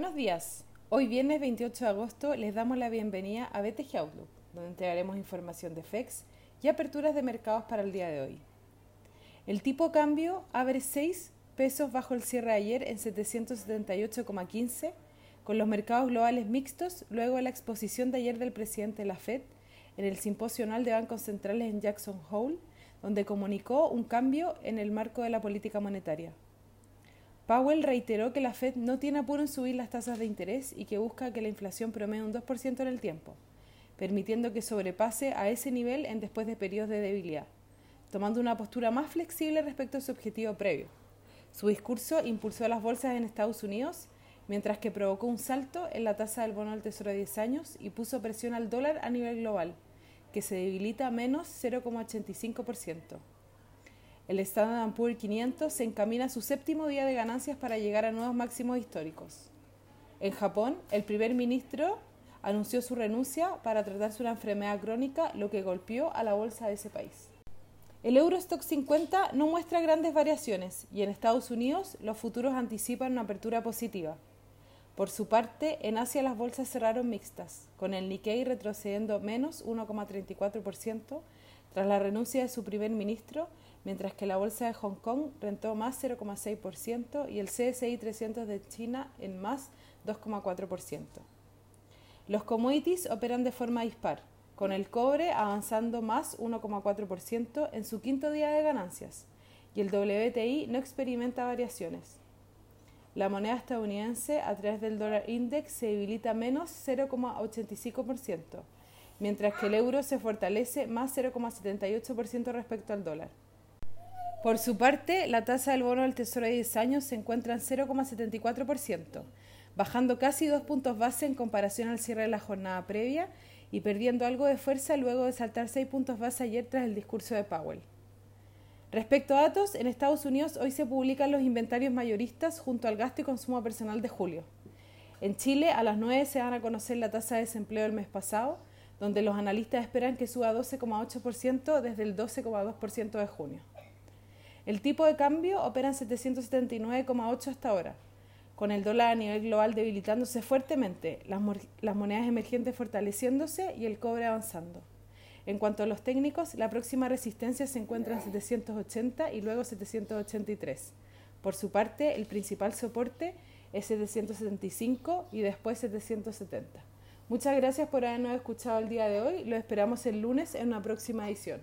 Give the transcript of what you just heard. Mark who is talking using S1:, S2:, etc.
S1: Buenos días. Hoy viernes 28 de agosto les damos la bienvenida a BTG Outlook, donde entregaremos información de FEX y aperturas de mercados para el día de hoy. El tipo cambio abre 6 pesos bajo el cierre de ayer en 778,15, con los mercados globales mixtos luego de la exposición de ayer del presidente de la Fed en el Simposio Anual de Bancos Centrales en Jackson Hole, donde comunicó un cambio en el marco de la política monetaria. Powell reiteró que la Fed no tiene apuro en subir las tasas de interés y que busca que la inflación promedie un 2% en el tiempo, permitiendo que sobrepase a ese nivel en después de periodos de debilidad, tomando una postura más flexible respecto a su objetivo previo. Su discurso impulsó las bolsas en Estados Unidos, mientras que provocó un salto en la tasa del bono del Tesoro de 10 años y puso presión al dólar a nivel global, que se debilita a menos 0,85%. El Standard Poor's 500 se encamina a su séptimo día de ganancias para llegar a nuevos máximos históricos. En Japón, el primer ministro anunció su renuncia para tratarse una enfermedad crónica, lo que golpeó a la bolsa de ese país. El Eurostock 50 no muestra grandes variaciones y en Estados Unidos los futuros anticipan una apertura positiva. Por su parte, en Asia las bolsas cerraron mixtas, con el Nikkei retrocediendo menos 1,34% tras la renuncia de su primer ministro mientras que la bolsa de Hong Kong rentó más 0,6% y el CSI 300 de China en más 2,4%. Los commodities operan de forma dispar, con el cobre avanzando más 1,4% en su quinto día de ganancias y el WTI no experimenta variaciones. La moneda estadounidense a través del dólar index se debilita menos 0,85%, mientras que el euro se fortalece más 0,78% respecto al dólar. Por su parte, la tasa del bono del Tesoro de 10 años se encuentra en 0,74%, bajando casi dos puntos base en comparación al cierre de la jornada previa y perdiendo algo de fuerza luego de saltar seis puntos base ayer tras el discurso de Powell. Respecto a datos, en Estados Unidos hoy se publican los inventarios mayoristas junto al gasto y consumo personal de julio. En Chile, a las 9 se van a conocer la tasa de desempleo del mes pasado, donde los analistas esperan que suba 12,8% desde el 12,2% de junio. El tipo de cambio opera en 779,8 hasta ahora, con el dólar a nivel global debilitándose fuertemente, las, las monedas emergentes fortaleciéndose y el cobre avanzando. En cuanto a los técnicos, la próxima resistencia se encuentra en 780 y luego 783. Por su parte, el principal soporte es 775 y después 770. Muchas gracias por habernos escuchado el día de hoy. Lo esperamos el lunes en una próxima edición.